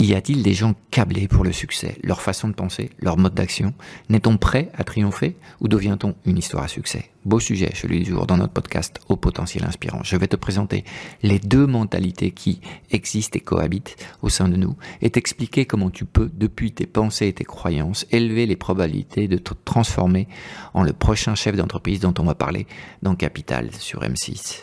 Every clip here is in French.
Y a-t-il des gens câblés pour le succès, leur façon de penser, leur mode d'action? N'est-on prêt à triompher ou devient-on une histoire à succès? Beau sujet, celui du jour, dans notre podcast Au potentiel inspirant. Je vais te présenter les deux mentalités qui existent et cohabitent au sein de nous et t'expliquer comment tu peux, depuis tes pensées et tes croyances, élever les probabilités de te transformer en le prochain chef d'entreprise dont on va parler dans Capital sur M6.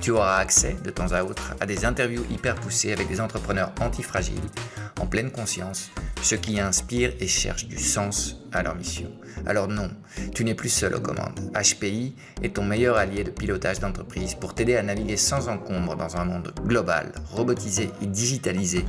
tu auras accès de temps à autre à des interviews hyper poussées avec des entrepreneurs antifragiles, en pleine conscience, ceux qui inspirent et cherchent du sens à leur mission. Alors non, tu n'es plus seul aux commandes. HPI est ton meilleur allié de pilotage d'entreprise pour t'aider à naviguer sans encombre dans un monde global, robotisé et digitalisé,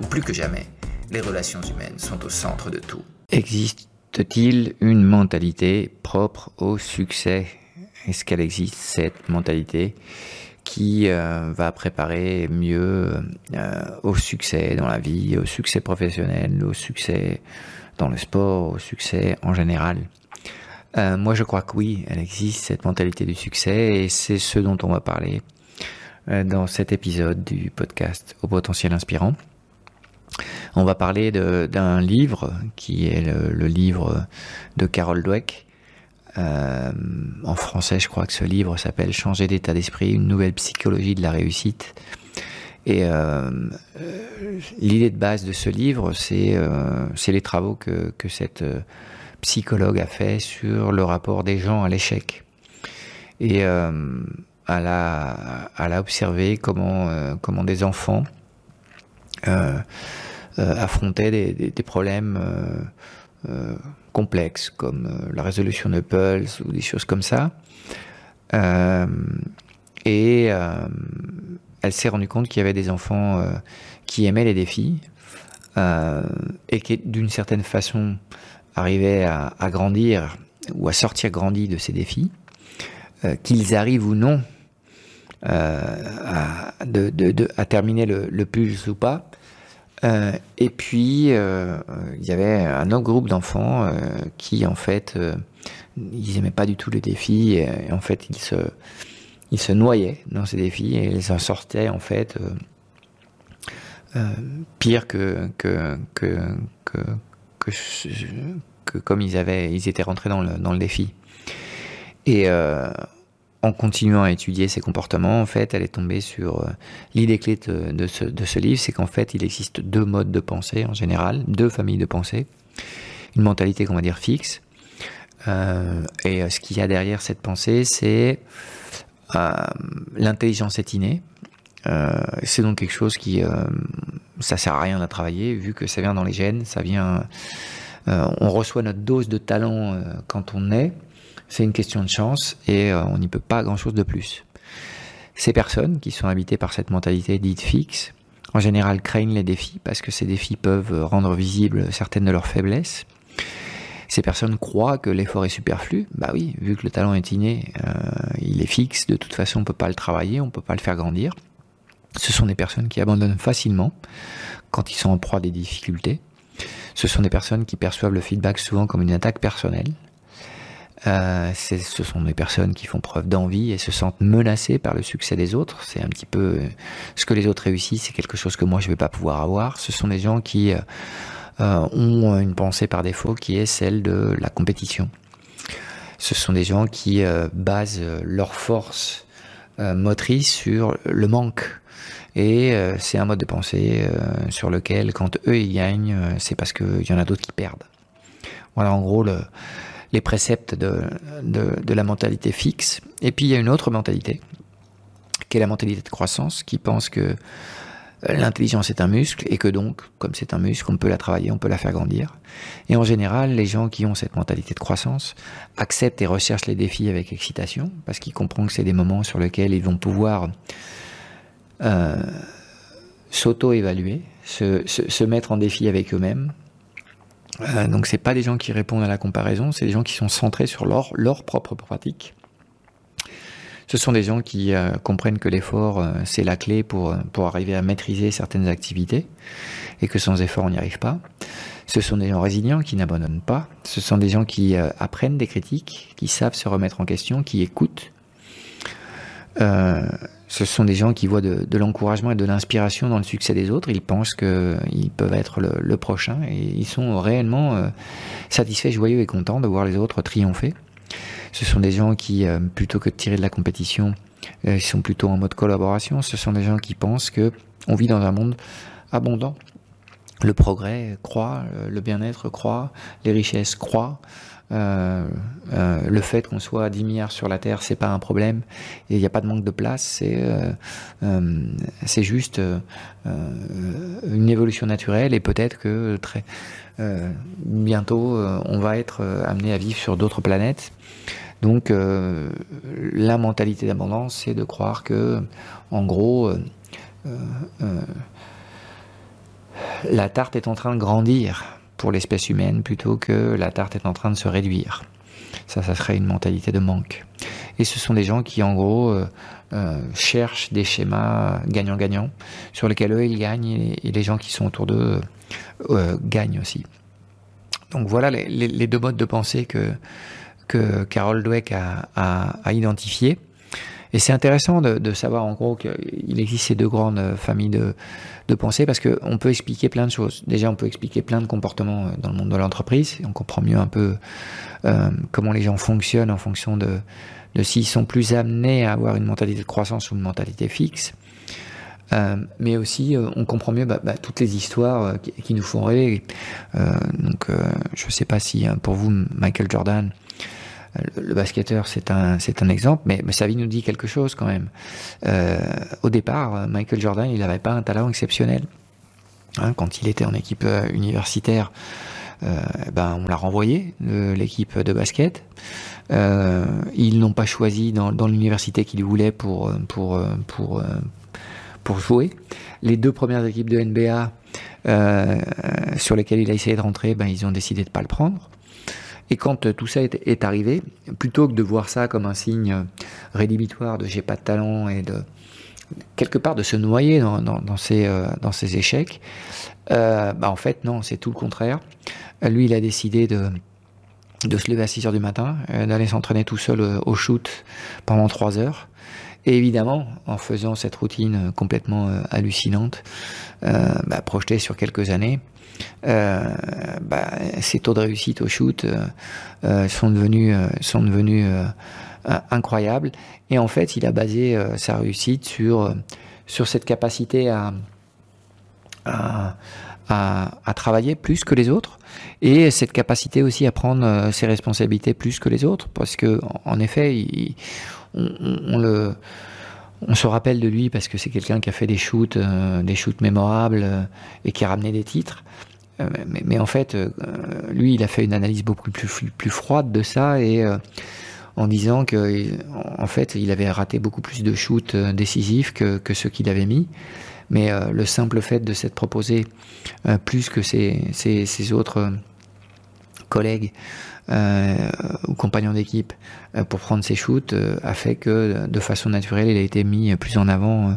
où plus que jamais, les relations humaines sont au centre de tout. Existe-t-il une mentalité propre au succès? Est-ce qu'elle existe, cette mentalité? Qui euh, va préparer mieux euh, au succès dans la vie, au succès professionnel, au succès dans le sport, au succès en général euh, Moi, je crois que oui, elle existe, cette mentalité du succès, et c'est ce dont on va parler dans cet épisode du podcast Au potentiel inspirant. On va parler d'un livre qui est le, le, livre de Carol Dweck, euh, en français, je crois que ce livre s'appelle Changer d'état d'esprit, une nouvelle psychologie de la réussite. Et euh, euh l'idée de base de ce livre, c'est les travaux que, cette psychologue a fait sur le rapport des gens à l'échec. Et elle a, observé comment, des enfants affrontaient des problèmes complexes comme euh, la résolution de puzzles ou des choses comme ça. Euh, et euh, elle s'est rendue compte qu'il y avait des enfants qui aimaient les défis et qui, d'une certaine façon, arrivaient à, grandir ou à sortir grandis de ces défis, qu'ils arrivent ou non à, terminer le, le plus ou pas, euh, et puis, euh, il y avait un autre groupe d'enfants euh, qui, en fait, ils n'aimaient pas du tout les défis. Et, en fait, ils se, ils se noyaient dans ces défis et ils en sortaient, en fait, pire que, que, que, que, que, comme ils, avaient, ils étaient rentrés dans le, dans le défi. Et en continuant à étudier ses comportements, en fait, elle est tombée sur euh, l'idée clé de, ce, de livre, c'est qu'en fait, il existe deux modes de pensée en général, deux familles de pensée, une mentalité qu'on va dire fixe, euh, et euh, ce qu'il y a derrière cette pensée, c'est l'intelligence est innée. C'est donc quelque chose qui, ça sert à rien à travailler, vu que ça vient dans les gènes, ça vient, on reçoit notre dose de talent quand on est c'est une question de chance et euh, on n'y peut pas grand-chose de plus. Ces personnes qui sont habitées par cette mentalité dite fixe, en général craignent les défis parce que ces défis peuvent rendre visibles certaines de leurs faiblesses. Ces personnes croient que l'effort est superflu. Bah oui, vu que le talent est inné, euh, il est fixe, de toute façon on peut pas le travailler, on peut pas le faire grandir. Ce sont des personnes qui abandonnent facilement quand ils sont en proie des difficultés. Ce sont des personnes qui perçoivent le feedback souvent comme une attaque personnelle. Euh, ce sont des personnes qui font preuve d'envie et se sentent menacées par le succès des autres. C'est un petit peu euh, ce que les autres réussissent, c'est quelque chose que moi je vais pas pouvoir avoir. Ce sont des gens qui euh, ont une pensée par défaut qui est celle de la compétition. Ce sont des gens qui basent leur force motrice sur le manque. Et c'est un mode de pensée sur lequel, quand eux ils gagnent, c'est parce qu'il y en a d'autres qui perdent. Voilà en gros le, les préceptes de, de, la mentalité fixe. Et puis il y a une autre mentalité, qui est la mentalité de croissance, qui pense que euh, l'intelligence est un muscle et que donc, comme c'est un muscle, on peut la travailler, on peut la faire grandir. Et en général, les gens qui ont cette mentalité de croissance acceptent et recherchent les défis avec excitation, parce qu'ils comprennent que c'est des moments sur lesquels ils vont pouvoir euh, s'auto-évaluer, se, se, mettre en défi avec eux-mêmes, euh, donc c'est pas des gens qui répondent à la comparaison, c'est des gens qui sont centrés sur leur, propre pratique. Ce sont des gens qui euh, comprennent que l'effort, euh, c'est la clé pour, pour arriver à maîtriser certaines activités et que sans effort, on n'y arrive pas. Ce sont des gens résilients qui n'abandonnent pas. Ce sont des gens qui apprennent des critiques, qui savent se remettre en question, qui écoutent. Ce sont des gens qui voient de, l'encouragement et de l'inspiration dans le succès des autres. Ils pensent qu'ils peuvent être le, prochain et ils sont réellement euh, satisfaits, joyeux et contents de voir les autres triompher. Ce sont des gens qui, euh, plutôt que de tirer de la compétition, euh, ils sont plutôt en mode collaboration. Ce sont des gens qui pensent que on vit dans un monde abondant. Le progrès croît, le bien-être croît, les richesses croient. Euh, euh, le fait qu'on soit à 10 milliards sur la Terre, c'est pas un problème. Il n'y a pas de manque de place. C'est euh, juste une évolution naturelle. Et peut-être que très bientôt, on va être amené à vivre sur d'autres planètes. Donc, la mentalité d'abondance, c'est de croire que, en gros, la tarte est en train de grandir pour l'espèce humaine plutôt que la tarte est en train de se réduire. Ça, ça serait une mentalité de manque. Et ce sont des gens qui, en gros, euh, euh, cherchent des schémas gagnant-gagnant sur lesquels eux, ils gagnent et, les gens qui sont autour d'eux euh, gagnent aussi. Donc voilà les, deux modes de pensée que, que Carol Dweck a, a, a identifiés. Et c'est intéressant de, savoir en gros qu'il existe ces deux grandes familles de, de pensée parce qu'on peut expliquer plein de choses. Déjà, on peut expliquer plein de comportements euh, dans le monde de l'entreprise. On comprend mieux un peu euh, comment les gens fonctionnent en fonction de, s'ils sont plus amenés à avoir une mentalité de croissance ou une mentalité fixe. Euh, mais aussi, euh, on comprend mieux bah, bah, toutes les histoires euh, qui, qui, nous font rêver. donc, je ne sais pas si pour vous, Michael Jordan, le basketteur, c'est un, exemple, mais, sa vie nous dit quelque chose quand même. Euh, au départ, Michael Jordan, il n'avait pas un talent exceptionnel. Hein, quand il était en équipe euh, universitaire, euh, ben, on l'a renvoyé de l'équipe de basket. Ils n'ont pas choisi dans, l'université qu'il voulait pour, jouer. Les deux premières équipes de NBA sur lesquelles il a essayé de rentrer, ben, ils ont décidé de pas le prendre. Et quand euh, tout ça est, arrivé, plutôt que de voir ça comme un signe euh, rédhibitoire de j'ai pas de talent et de quelque part de se noyer dans, dans, ces, euh, dans échecs, bah en fait non, c'est tout le contraire. Lui, il a décidé de, de se lever à 6 heures du matin, d'aller s'entraîner tout seul au shoot pendant 3 heures. Et évidemment, en faisant cette routine complètement hallucinante, bah, projetée sur quelques années, euh, bah, ses taux de réussite au shoot euh, euh, sont devenus, sont devenus incroyables. Et en fait, il a basé sa réussite sur, sur cette capacité à, à, à, travailler plus que les autres et cette capacité aussi à prendre ses responsabilités plus que les autres parce que en effet on, le on se rappelle de lui parce que c'est quelqu'un qui a fait des shoots des shoots mémorables et qui a ramené des titres euh, mais, en fait, euh, lui, il a fait une analyse beaucoup plus, froide de ça et euh, en disant que en fait, il avait raté beaucoup plus de shoots décisifs que, ceux qu'il avait mis. Mais le simple fait de s'être proposé plus que ses autres collègues ou compagnons d'équipe pour prendre ses shoots a fait que de façon naturelle, il a été mis plus en avant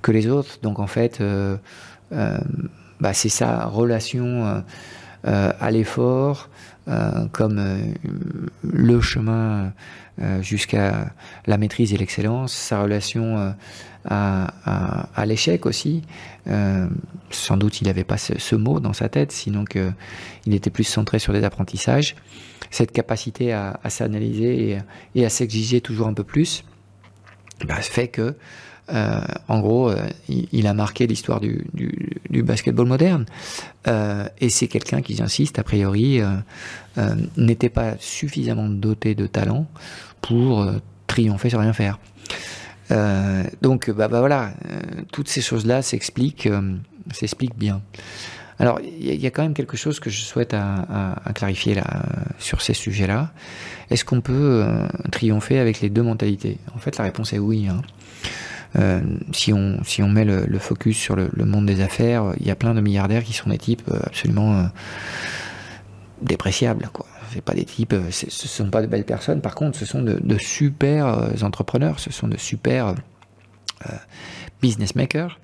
que les autres. Donc en fait, bah, c'est sa relation euh, euh, à l'effort euh, comme le chemin jusqu'à la maîtrise et l'excellence, sa relation à, à, à l'échec aussi. sans doute il n'avait pas ce, ce, mot dans sa tête, sinon qu'il était plus centré sur des apprentissages. Cette capacité à, à s'analyser et, et, à s'exiger toujours un peu plus bah, fait que Euh, en gros, euh, il, a marqué l'histoire du, du, basketball moderne. Euh, et c'est quelqu'un qui, j'insiste, a priori, n'était pas suffisamment doté de talent pour triompher sans rien faire. donc, bah, bah voilà, toutes ces choses-là s'expliquent, s'expliquent bien. Alors, il y, a quand même quelque chose que je souhaite à, clarifier là, sur ces sujets-là. Est-ce qu'on peut triompher avec les deux mentalités? En fait, la réponse est oui. Hein. Euh, si, on, si on met le, focus sur le, monde des affaires, il y a plein de milliardaires qui sont des types euh, absolument euh, dépréciables. Quoi. C'est pas des types, ce sont pas de belles personnes. Par contre, ce sont de, super entrepreneurs, ce sont de super business makers.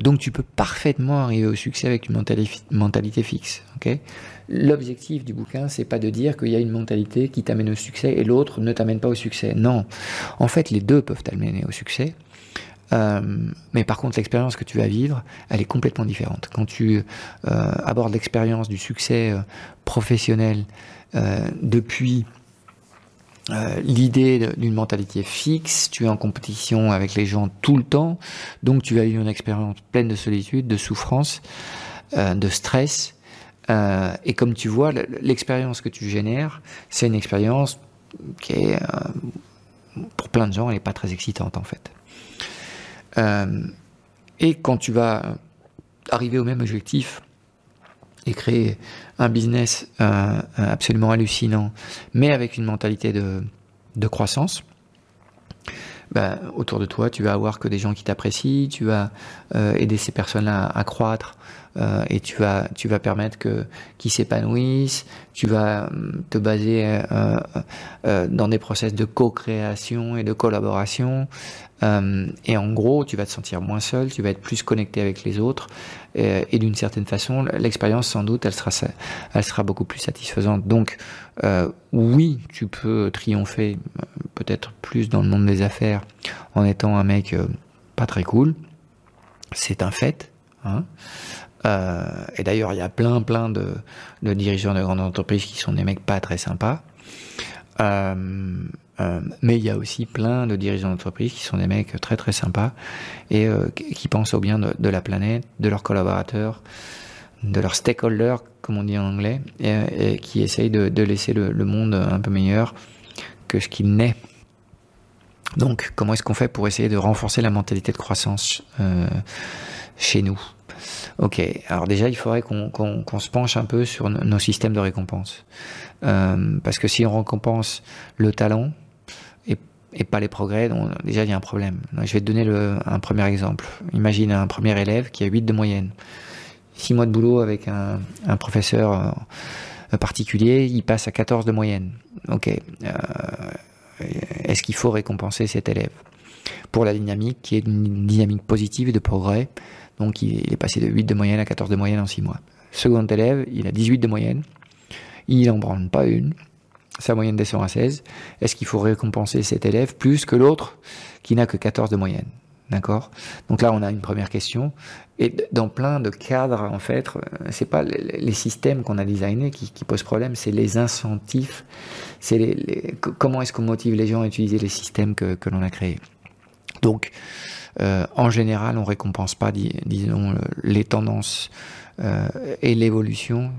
donc tu peux parfaitement arriver au succès avec une mentalité, fixe. L'objectif du bouquin, c'est pas de dire qu'il y a une mentalité qui t'amène au succès et l'autre ne t'amène pas au succès. Non. En fait, les deux peuvent t'amener au succès. Euh, mais par contre, l'expérience que tu vas vivre, elle est complètement différente. Quand tu euh, abordes l'expérience du succès euh, professionnel depuis l'idée d'une mentalité fixe, tu es en compétition avec les gens tout le temps, donc tu vas vivre une expérience pleine de solitude, de souffrance, de stress. et comme tu vois, l'expérience que tu génères, c'est une expérience qui est, pour plein de gens, elle n'est pas très excitante en fait. Euh, et quand tu vas arriver au même objectif et créer un business euh, absolument hallucinant, mais avec une mentalité de, croissance, ben, autour de toi, tu vas avoir que des gens qui t'apprécient, tu vas euh, aider ces personnes-là à, croître euh, et tu vas, tu vas permettre que qu'ils s'épanouissent. Tu vas hum, te baser euh, euh, dans des process de co-création et de collaboration. Et en gros, tu vas te sentir moins seul, tu vas être plus connecté avec les autres. Et, et d'une certaine façon, l'expérience, sans doute, elle sera, elle sera beaucoup plus satisfaisante. Donc, oui, tu peux triompher peut-être plus dans le monde des affaires en étant un mec pas très cool. C'est un fait. Hein. Euh, et d'ailleurs, il y a plein, plein de, dirigeants de grandes entreprises qui sont des mecs pas très sympas. Euh, euh, mais il y a aussi plein de dirigeants d'entreprise qui sont des mecs très très sympas et qui pensent au bien de, la planète, de leurs collaborateurs, de leurs stakeholders, comme on dit en anglais, et, qui essayent de, de laisser le, le, monde un peu meilleur que ce qu'il n'est. Donc, comment est-ce qu'on fait pour essayer de renforcer la mentalité de croissance chez nous? Ok, alors déjà, il faudrait qu'on se penche un peu sur nos systèmes de récompense. Euh, parce que si on récompense le talent et, pas les progrès, déjà, il y a un problème. je vais te donner un premier exemple. Imagine un premier élève qui a 8 de moyenne. 6 mois de boulot avec un, professeur euh, particulier, il passe à 14 de moyenne. Ok, euh, est-ce qu'il faut récompenser cet élève pour la dynamique qui est une dynamique positive de progrès donc il est passé de 8 de moyenne à 14 de moyenne en 6 mois. Second élève, il a 18 de moyenne. Il n'en branle pas une. Sa moyenne descend à 16. Est-ce qu'il faut récompenser cet élève plus que l'autre qui n'a que 14 de moyenne? D'accord? Donc là, on a une première question. Et dans plein de cadres, en fait, euh, c'est pas les systèmes qu'on a designés qui, posent problème, c'est les incentifs. C'est comment est-ce qu'on motive les gens à utiliser les systèmes que, que l'on a créés? Donc, euh, en général, on récompense pas, disons, les tendances euh, et l'évolution.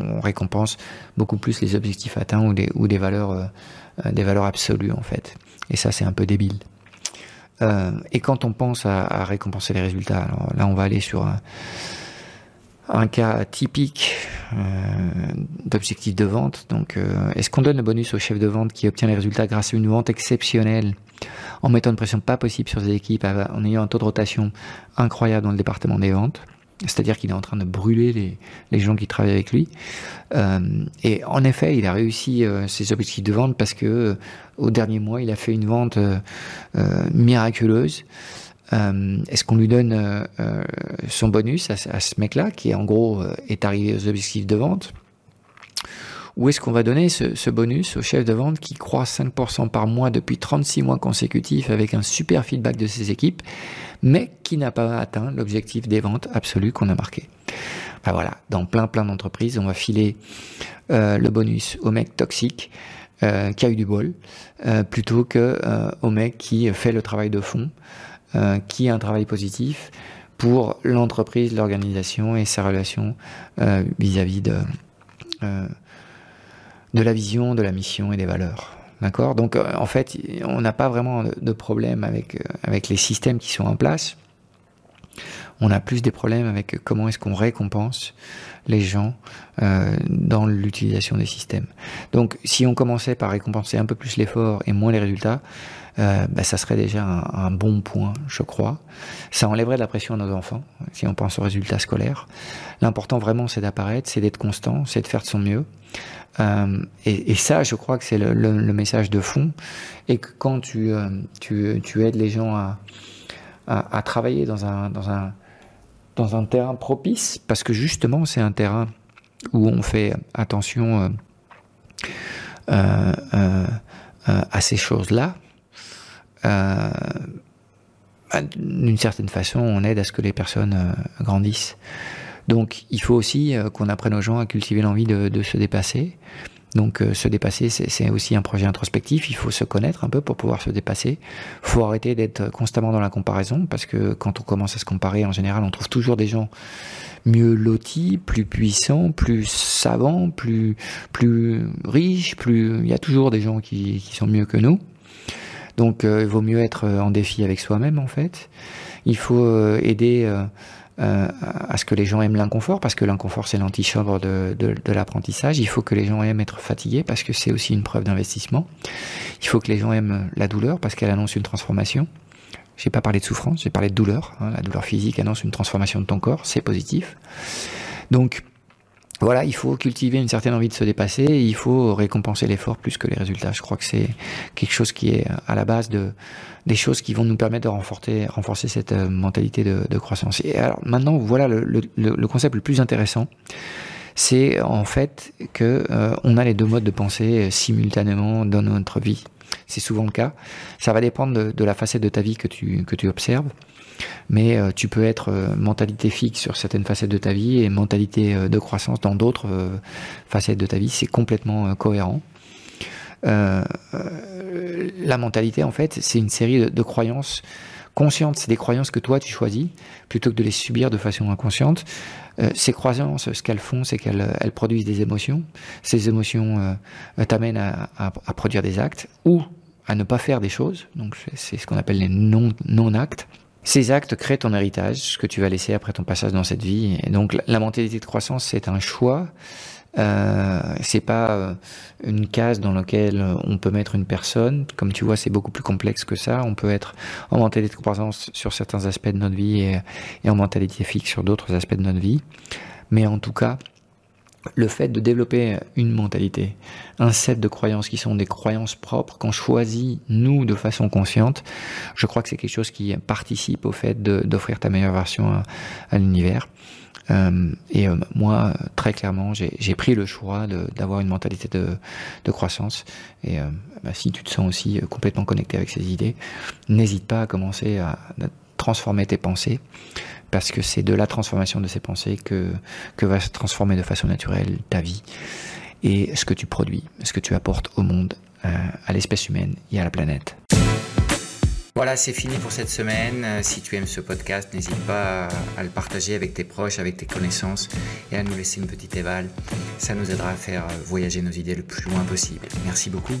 On, récompense beaucoup plus les objectifs atteints ou des, valeurs, euh, des valeurs absolues en fait. Et ça, c'est un peu débile. et quand on pense à, récompenser les résultats, alors là, on va aller sur un, un cas typique d'objectif de vente. Donc, est-ce qu'on donne le bonus au chef de vente qui obtient les résultats grâce à une vente exceptionnelle? En mettant une pression pas possible sur ses équipes, en ayant un taux de rotation incroyable dans le département des ventes. C'est-à-dire qu'il est en train de brûler les, gens qui travaillent avec lui. Euh, et en effet, il a réussi euh, ses objectifs de vente parce que euh, au dernier mois, il a fait une vente miraculeuse. Est-ce qu'on lui donne son bonus à, à ce mec-là, qui en gros est arrivé aux objectifs de vente? Où est-ce qu'on va donner ce, bonus au chef de vente qui croît 5% par mois depuis 36 mois consécutifs avec un super feedback de ses équipes, mais qui n'a pas atteint l'objectif des ventes absolues qu'on a marqué? Ben voilà, dans plein plein d'entreprises, on va filer euh, le bonus au mec toxique euh, qui a eu du bol, euh, plutôt que au mec qui fait le travail de fond qui est un travail positif pour l'entreprise, l'organisation et sa relation vis-à-vis de, de la vision, de la mission et des valeurs. D'accord? Donc, en fait, on n'a pas vraiment de problème avec, avec les systèmes qui sont en place on a plus des problèmes avec comment est-ce qu'on récompense les gens euh, dans l'utilisation des systèmes. Donc si on commençait par récompenser un peu plus l'effort et moins les résultats, euh, bah, ça serait déjà un, bon point, je crois. Ça enlèverait de la pression à nos enfants, si on pense aux résultats scolaires. L'important vraiment, c'est d'apparaître, c'est d'être constant, c'est de faire de son mieux. Euh, et, ça, je crois que c'est le, message de fond. Et que quand tu, tu, aides les gens à, à, travailler dans un, dans un dans un terrain propice, parce que justement c'est un terrain où on fait attention euh, euh, euh, à ces choses-là. D'une certaine façon, on aide à ce que les personnes grandissent. Donc il faut aussi qu'on apprenne aux gens à cultiver l'envie de, se dépasser, donc euh, se dépasser, c'est aussi un projet introspectif. Il faut se connaître un peu pour pouvoir se dépasser. Il faut arrêter d'être constamment dans la comparaison parce que quand on commence à se comparer, en général, on trouve toujours des gens mieux lotis, plus puissants, plus savants, plus plus riches. Plus il y a toujours des gens qui, sont mieux que nous. Donc euh, il vaut mieux être en défi avec soi-même en fait. Il faut euh, aider euh, à ce que les gens aiment l'inconfort, parce que l'inconfort c'est l'antichambre de, de, l'apprentissage. Il faut que les gens aiment être fatigués, parce que c'est aussi une preuve d'investissement. Il faut que les gens aiment la douleur, parce qu'elle annonce une transformation. J'ai pas parlé de souffrance, j'ai parlé de douleur. Hein. La douleur physique annonce une transformation de ton corps, c'est positif. Donc voilà, il faut cultiver une certaine envie de se dépasser, il faut récompenser l'effort plus que les résultats. Je crois que c'est quelque chose qui est à la base de, des choses qui vont nous permettre de renforcer, cette euh, mentalité de, croissance. Et alors maintenant, voilà le, concept le plus intéressant, c'est en fait que euh, on a les deux modes de pensée euh, simultanément dans notre vie. C'est souvent le cas. Ça va dépendre de, de, la facette de ta vie que tu, que tu observes mais euh, tu peux être euh, mentalité fixe sur certaines facettes de ta vie et mentalité euh, de croissance dans d'autres facettes de ta vie. C'est complètement cohérent. la mentalité, en fait, c'est une série de, croyances conscientes. C'est des croyances que toi, tu choisis, plutôt que de les subir de façon inconsciente. ces croyances, ce qu'elles font, c'est qu'elles produisent des émotions. Ces émotions t'amènent à, produire des actes ou à ne pas faire des choses. Donc, c'est ce qu'on appelle les non-actes. Ces actes créent ton héritage, ce que tu vas laisser après ton passage dans cette vie. Et donc la mentalité de croissance, c'est un choix. Euh, c'est pas euh, une case dans laquelle on peut mettre une personne. Comme tu vois, c'est beaucoup plus complexe que ça. On peut être en mentalité de croissance sur certains aspects de notre vie et, et en mentalité fixe sur d'autres aspects de notre vie. Mais en tout cas, le fait de développer une mentalité, un set de croyances qui sont des croyances propres, qu'on choisit nous de façon consciente, je crois que c'est quelque chose qui participe au fait d'offrir ta meilleure version à, l'univers. Euh, et euh, moi, très clairement, j'ai pris le choix d'avoir une mentalité de, croissance. Et euh, bah, si tu te sens aussi complètement connecté avec ces idées, n'hésite pas à commencer à transformer tes pensées parce que c'est de la transformation de ces pensées que, que va se transformer de façon naturelle ta vie et ce que tu produis, ce que tu apportes au monde, euh, à l'espèce humaine et à la planète. Voilà, c'est fini pour cette semaine. Euh, si tu aimes ce podcast, n'hésite pas à le partager avec tes proches, avec tes connaissances et à nous laisser une petite éval. Ça nous aidera à faire voyager nos idées le plus loin possible. Merci beaucoup.